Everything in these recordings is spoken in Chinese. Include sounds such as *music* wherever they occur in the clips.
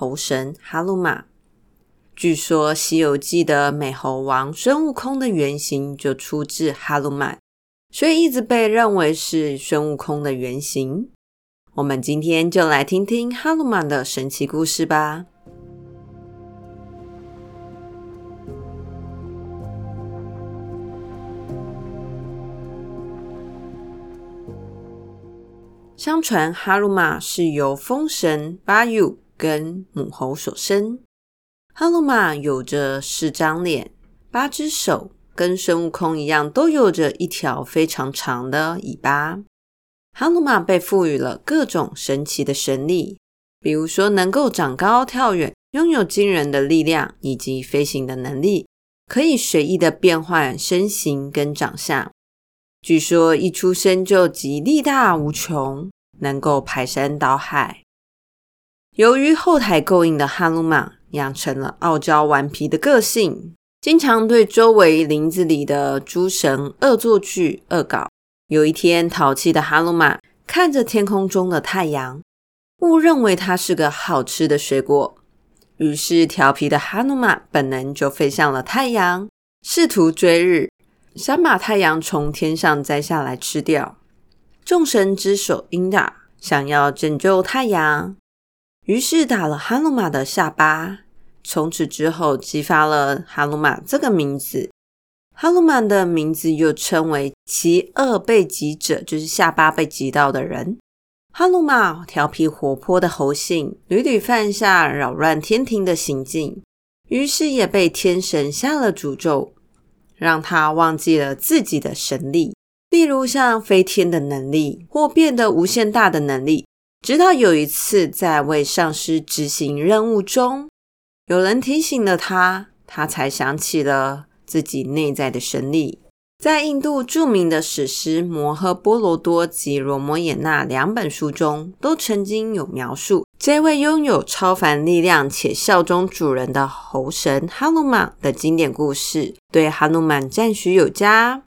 猴神哈鲁玛。据说《西游记》的美猴王孙悟空的原型就出自哈鲁玛，所以一直被认为是孙悟空的原型。我们今天就来听听哈鲁玛的神奇故事吧。相传哈鲁玛是由风神巴尤跟母猴所生。哈努玛有着四张脸、八只手，跟孙悟空一样，都有着一条非常长的尾巴。哈努玛被赋予了各种神奇的神力，比如说能够长高跳远，拥有惊人的力量以及飞行的能力，可以随意的变换身形跟长相。据说一出生就集力大无穷，能够排山倒海。由于后台够硬的哈努玛养成了傲娇顽皮的个性，经常对周围林子里的诸神恶作剧恶搞。有一天，淘气的哈努玛看着天空中的太阳，误认为它是个好吃的水果，于是调皮的哈努玛本能就飞向了太阳，试图追日。想把太阳从天上摘下来吃掉。众神之首因达想要拯救太阳，于是打了哈鲁玛的下巴。从此之后，激发了哈鲁玛这个名字。哈鲁玛的名字又称为其二被击者，就是下巴被击到的人。哈鲁玛调皮活泼的猴性，屡屡犯下扰乱天庭的行径，于是也被天神下了诅咒。让他忘记了自己的神力，例如像飞天的能力或变得无限大的能力。直到有一次，在为上司执行任务中，有人提醒了他，他才想起了自己内在的神力。在印度著名的史诗《摩诃波罗多》及《罗摩衍那》两本书中，都曾经有描述这位拥有超凡力量且效忠主人的猴神哈努玛的经典故事，对哈努曼赞许有加。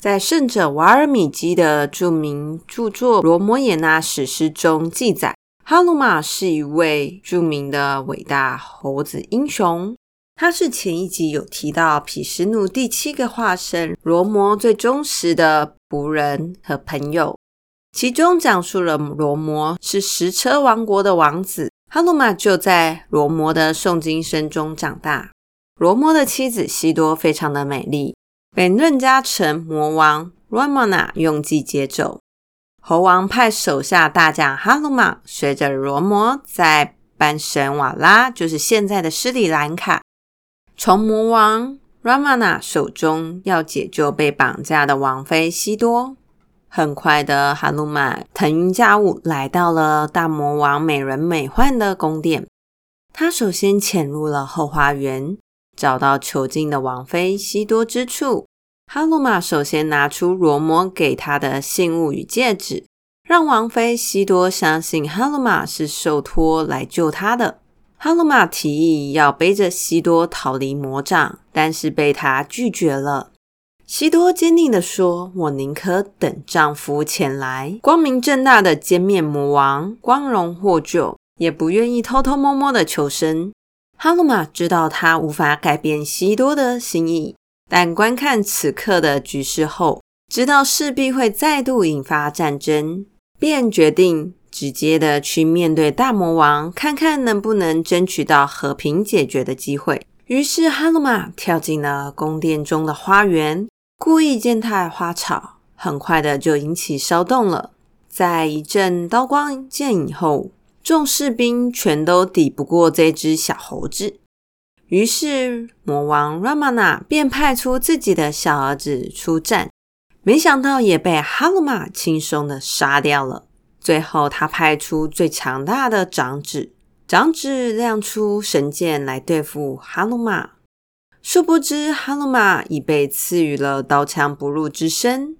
在圣者瓦尔米基的著名著作《罗摩衍那》史诗中记载，哈努玛是一位著名的伟大猴子英雄。他是前一集有提到毗湿奴第七个化身，罗摩最忠实的仆人和朋友，其中讲述了罗摩是十车王国的王子，哈努玛就在罗摩的诵经声中长大。罗摩的妻子悉多非常的美丽，被嫩加城魔王 Ramana 用计接走。猴王派手下大将哈鲁玛随着罗摩在班神瓦拉，就是现在的斯里兰卡。从魔王 Ramana 手中要解救被绑架的王妃西多。很快的，哈鲁玛腾云驾雾来到了大魔王美轮美奂的宫殿。他首先潜入了后花园，找到囚禁的王妃西多之处。哈鲁玛首先拿出罗摩给他的信物与戒指，让王妃西多相信哈鲁玛是受托来救她的。哈鲁玛提议要背着西多逃离魔掌，但是被他拒绝了。西多坚定地说：“我宁可等丈夫前来，光明正大的歼灭魔王，光荣获救，也不愿意偷偷摸摸的求生。”哈努玛知道他无法改变西多的心意，但观看此刻的局势后，知道势必会再度引发战争，便决定。直接的去面对大魔王，看看能不能争取到和平解决的机会。于是哈努玛跳进了宫殿中的花园，故意践踏花草，很快的就引起骚动了。在一阵刀光剑影后，众士兵全都抵不过这只小猴子。于是魔王 Ramana 便派出自己的小儿子出战，没想到也被哈鲁玛轻松的杀掉了。最后，他派出最强大的长子长子亮出神剑来对付哈鲁玛。殊不知，哈鲁玛已被赐予了刀枪不入之身。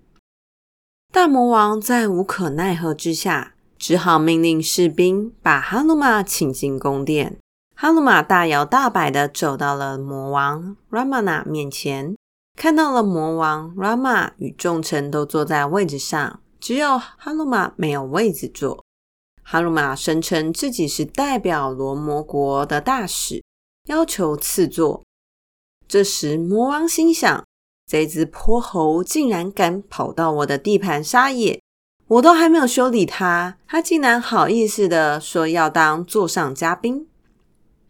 大魔王在无可奈何之下，只好命令士兵把哈鲁玛请进宫殿。哈鲁玛大摇大摆地走到了魔王 Ramana 面前，看到了魔王 Rama 与众臣都坐在位置上，只有哈鲁玛没有位置坐。哈鲁玛声称自己是代表罗摩国的大使，要求赐座。这时，魔王心想：这只泼猴竟然敢跑到我的地盘撒野，我都还没有修理他，他竟然好意思的说要当座上嘉宾，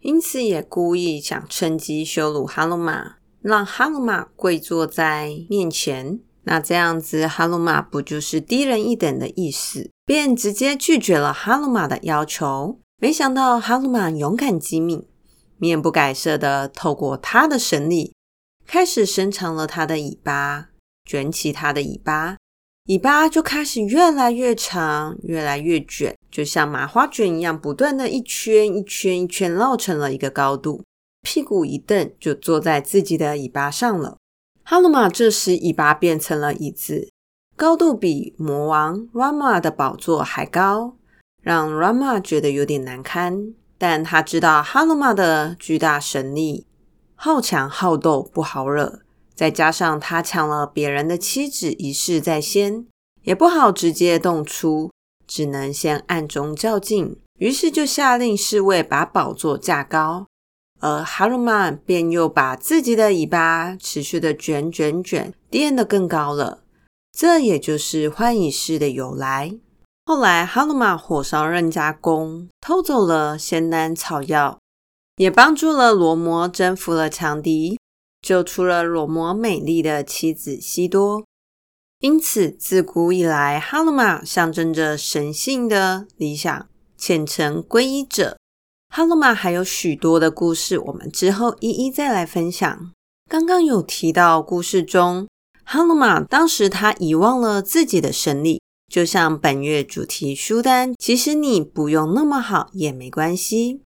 因此也故意想趁机羞辱哈鲁玛，让哈鲁玛跪坐在面前。那这样子，哈鲁玛不就是低人一等的意思？便直接拒绝了哈鲁玛的要求。没想到哈鲁玛勇敢机敏。面不改色的透过他的神力，开始伸长了他的尾巴，卷起他的尾巴，尾巴就开始越来越长，越来越卷，就像麻花卷一样，不断的一圈一圈一圈绕成了一个高度。屁股一蹬，就坐在自己的尾巴上了。哈鲁玛这时尾巴变成了椅子，高度比魔王 Rama 的宝座还高，让 Rama 觉得有点难堪。但他知道哈鲁玛的巨大神力，好强好斗，不好惹。再加上他抢了别人的妻子，一事在先，也不好直接动粗，只能先暗中较劲。于是就下令侍卫把宝座架高，而哈鲁玛便又把自己的尾巴持续的卷卷卷，垫得更高了。这也就是换椅式的由来。后来，哈鲁玛火烧任家宫，偷走了仙丹草药，也帮助了罗摩征服了强敌，救出了罗摩美丽的妻子西多。因此，自古以来，哈鲁玛象征着神性的理想、虔诚皈依者。哈鲁玛还有许多的故事，我们之后一一再来分享。刚刚有提到故事中，哈鲁玛当时他遗忘了自己的神力。就像本月主题书单，其实你不用那么好也没关系。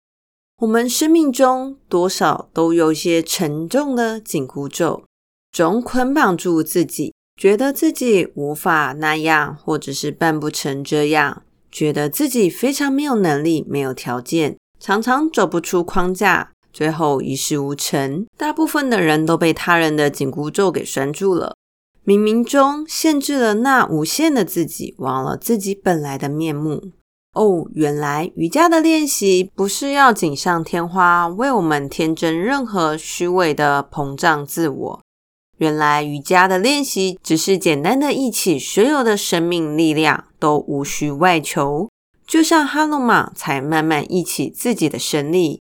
我们生命中多少都有些沉重的紧箍咒，总捆绑住自己，觉得自己无法那样，或者是办不成这样，觉得自己非常没有能力、没有条件，常常走不出框架，最后一事无成。大部分的人都被他人的紧箍咒给拴住了。冥冥中限制了那无限的自己，忘了自己本来的面目。哦，原来瑜伽的练习不是要锦上添花，为我们添增任何虚伪的膨胀自我。原来瑜伽的练习只是简单的忆起所有的生命力量都无需外求，就像哈鲁玛才慢慢忆起自己的神力。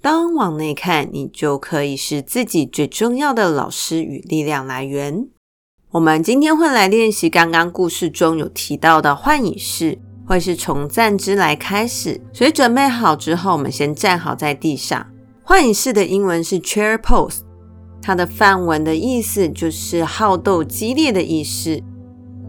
当往内看，你就可以是自己最重要的老师与力量来源。我们今天会来练习刚刚故事中有提到的幻影式，会是从站姿来开始。所以准备好之后，我们先站好在地上。幻椅式的英文是 chair pose，它的范文的意思就是好斗激烈的意思，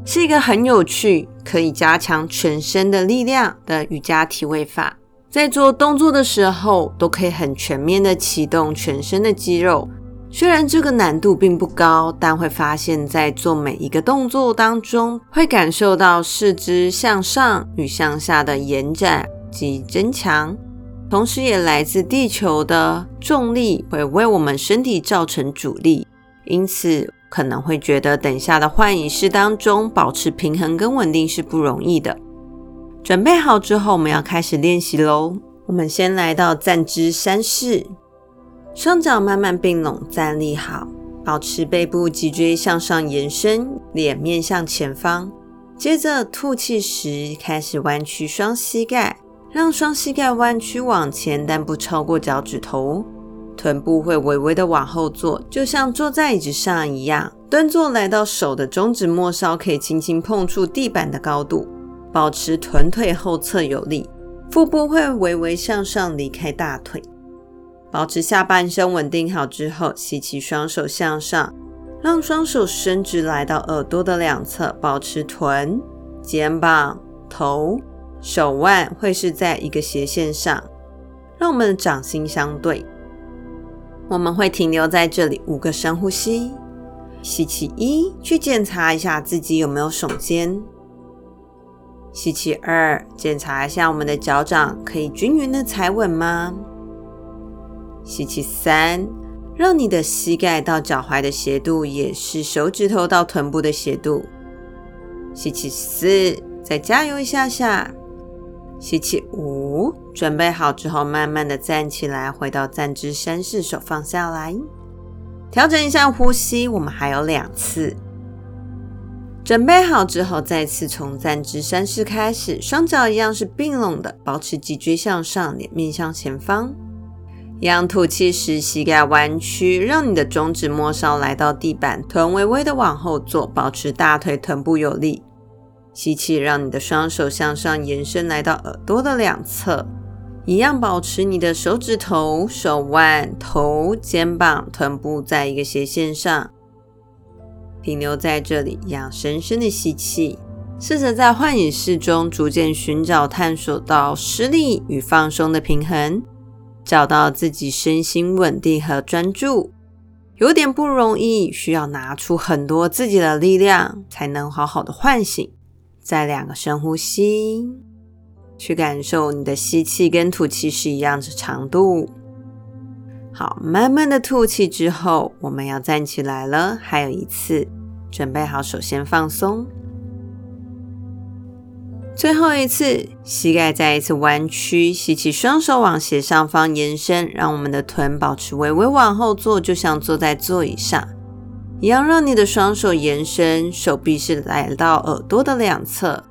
是一个很有趣、可以加强全身的力量的瑜伽体位法。在做动作的时候，都可以很全面的启动全身的肌肉。虽然这个难度并不高，但会发现，在做每一个动作当中，会感受到四肢向上与向下的延展及增强，同时也来自地球的重力会为我们身体造成阻力，因此可能会觉得等下的换椅式当中保持平衡跟稳定是不容易的。准备好之后，我们要开始练习喽。我们先来到站姿山式。双脚慢慢并拢，站立好，保持背部脊椎向上延伸，脸面向前方。接着吐气时，开始弯曲双膝盖，让双膝盖弯曲往前，但不超过脚趾头。臀部会微微的往后坐，就像坐在椅子上一样。蹲坐来到手的中指末梢可以轻轻碰触地板的高度，保持臀腿后侧有力，腹部会微微向上离开大腿。保持下半身稳定好之后，吸气，双手向上，让双手伸直来到耳朵的两侧，保持臀、肩膀、头、手腕会是在一个斜线上。让我们的掌心相对。我们会停留在这里五个深呼吸。吸气一，去检查一下自己有没有耸肩。吸气二，检查一下我们的脚掌可以均匀的踩稳吗？吸气三，让你的膝盖到脚踝的斜度也是手指头到臀部的斜度。吸气四，再加油一下下。吸气五，准备好之后，慢慢的站起来，回到站姿山式，手放下来，调整一下呼吸。我们还有两次。准备好之后，再次从站姿山式开始，双脚一样是并拢的，保持脊椎向上，脸面向前方。一样吐气时，膝盖弯曲，让你的中指末梢来到地板，臀微微的往后坐，保持大腿臀部有力。吸气，让你的双手向上延伸，来到耳朵的两侧，一样保持你的手指头、手腕、头、肩膀、臀部在一个斜线上，停留在这里，一样深深的吸气，试着在幻影式中逐渐寻找、探索到施力与放松的平衡，找到自己身心稳定和专注，有点不容易，需要拿出很多自己的力量，才能好好的唤醒。再两个深呼吸，去感受你的吸气跟吐气是一样的长度。好，慢慢的吐气之后，我们要站起来了。还有一次，准备好，首先放松。最后一次，膝盖再一次弯曲，吸气，双手往斜上方延伸，让我们的臀保持微微往后坐，就像坐在座椅上。一样，让你的双手延伸，手臂是来到耳朵的两侧，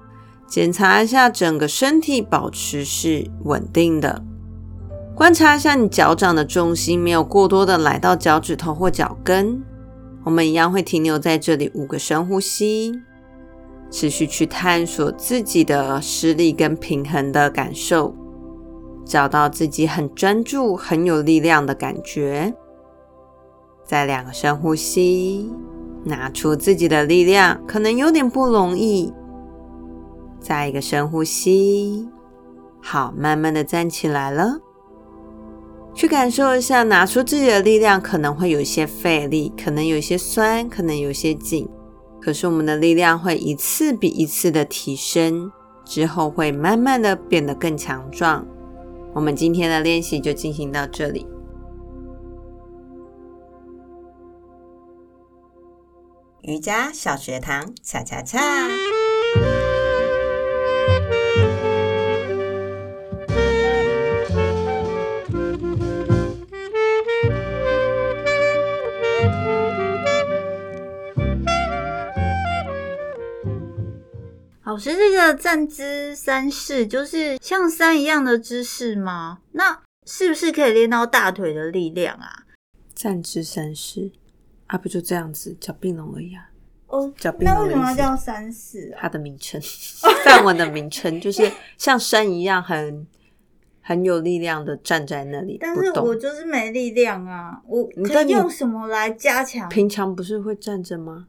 检查一下整个身体保持是稳定的。观察一下你脚掌的重心没有过多的来到脚趾头或脚跟。我们一样会停留在这里五个深呼吸，持续去探索自己的施力跟平衡的感受，找到自己很专注、很有力量的感觉。再两个深呼吸，拿出自己的力量，可能有点不容易。再一个深呼吸，好，慢慢的站起来了。去感受一下，拿出自己的力量，可能会有些费力，可能有些酸，可能有些紧。可是我们的力量会一次比一次的提升，之后会慢慢的变得更强壮。我们今天的练习就进行到这里。瑜伽小学堂，恰恰恰。老师，这个站姿三式就是像山一样的姿势吗？那是不是可以练到大腿的力量啊？站姿三式。啊，不就这样子，脚并拢而已啊。哦，脚并拢。那为什么要叫三式啊？它的名称，*laughs* 范文的名称，就是像山一样很很有力量的站在那里。但是我就是没力量啊，我可以用什么来加强？平常不是会站着吗？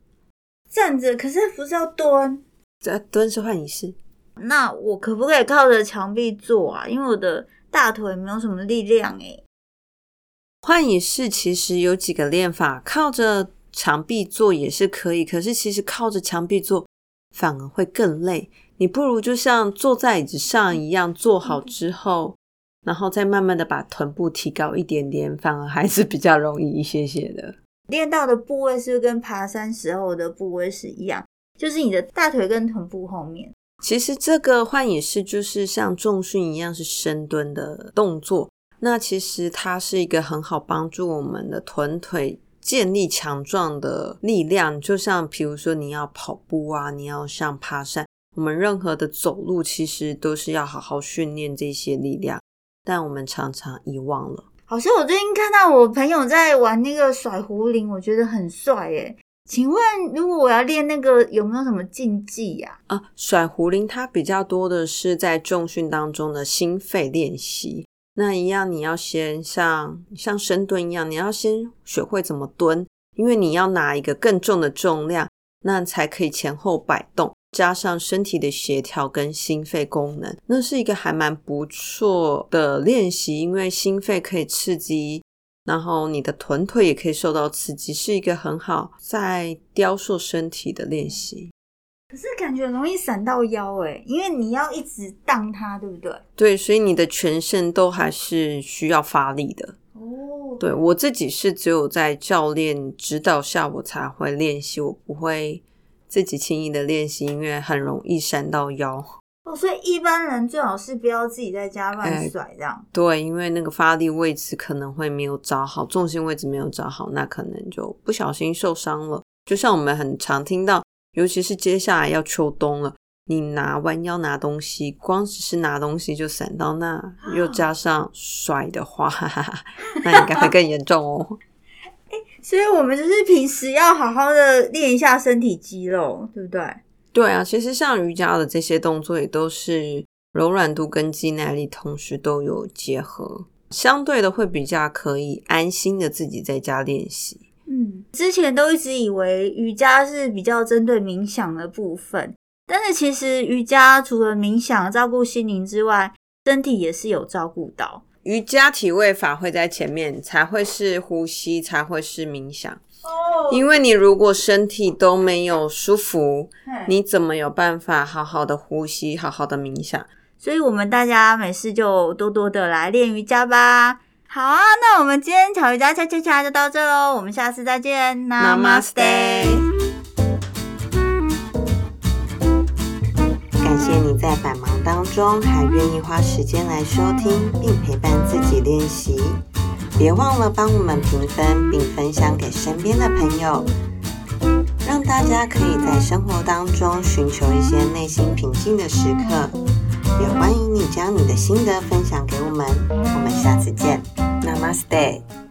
站着，可是不是要蹲？这蹲是换椅式。那我可不可以靠着墙壁坐啊？因为我的大腿没有什么力量诶、欸。换椅式其实有几个练法，靠着墙壁坐也是可以，可是其实靠着墙壁坐反而会更累。你不如就像坐在椅子上一样，坐好之后，然后再慢慢的把臀部提高一点点，反而还是比较容易一些些的。练到的部位是不是跟爬山时候的部位是一样？就是你的大腿跟臀部后面。其实这个幻影式就是像重训一样，是深蹲的动作。那其实它是一个很好帮助我们的臀腿建立强壮的力量，就像比如说你要跑步啊，你要像爬山，我们任何的走路其实都是要好好训练这些力量，但我们常常遗忘了。好像我最近看到我朋友在玩那个甩壶铃，我觉得很帅耶。请问如果我要练那个，有没有什么禁忌呀？啊，甩壶铃它比较多的是在重训当中的心肺练习。那一样，你要先像像深蹲一样，你要先学会怎么蹲，因为你要拿一个更重的重量，那才可以前后摆动。加上身体的协调跟心肺功能，那是一个还蛮不错的练习，因为心肺可以刺激，然后你的臀腿也可以受到刺激，是一个很好在雕塑身体的练习。可是感觉容易闪到腰诶，因为你要一直荡它，对不对？对，所以你的全身都还是需要发力的。哦，对，我自己是只有在教练指导下，我才会练习，我不会。自己轻易的练习，因为很容易闪到腰哦，所以一般人最好是不要自己在家乱甩这样。欸。对，因为那个发力位置可能会没有找好，重心位置没有找好，那可能就不小心受伤了。就像我们很常听到，尤其是接下来要秋冬了，你拿弯腰拿东西，光只是拿东西就散到那，又加 *gasps* 上甩的话，*laughs* 那应该会更严重哦。*laughs* 所以我们就是平时要好好的练一下身体肌肉，对不对？对啊，其实像瑜伽的这些动作也都是柔软度跟肌耐力同时都有结合，相对的会比较可以安心的自己在家练习。嗯，之前都一直以为瑜伽是比较针对冥想的部分，但是其实瑜伽除了冥想照顾心灵之外，身体也是有照顾到。瑜伽体位法会在前面，才会是呼吸，才会是冥想。哦，因为你如果身体都没有舒服，你怎么有办法好好的呼吸，好好的冥想？所以，我们大家没事就多多的来练瑜伽吧。好啊，那我们今天巧瑜伽恰恰恰就到这喽，我们下次再见，Namaste。感谢你在百忙当中还愿意花时间来收听并陪伴自己练习，别忘了帮我们评分并分享给身边的朋友，让大家可以在生活当中寻求一些内心平静的时刻。也欢迎你将你的心得分享给我们，我们下次见，Namaste。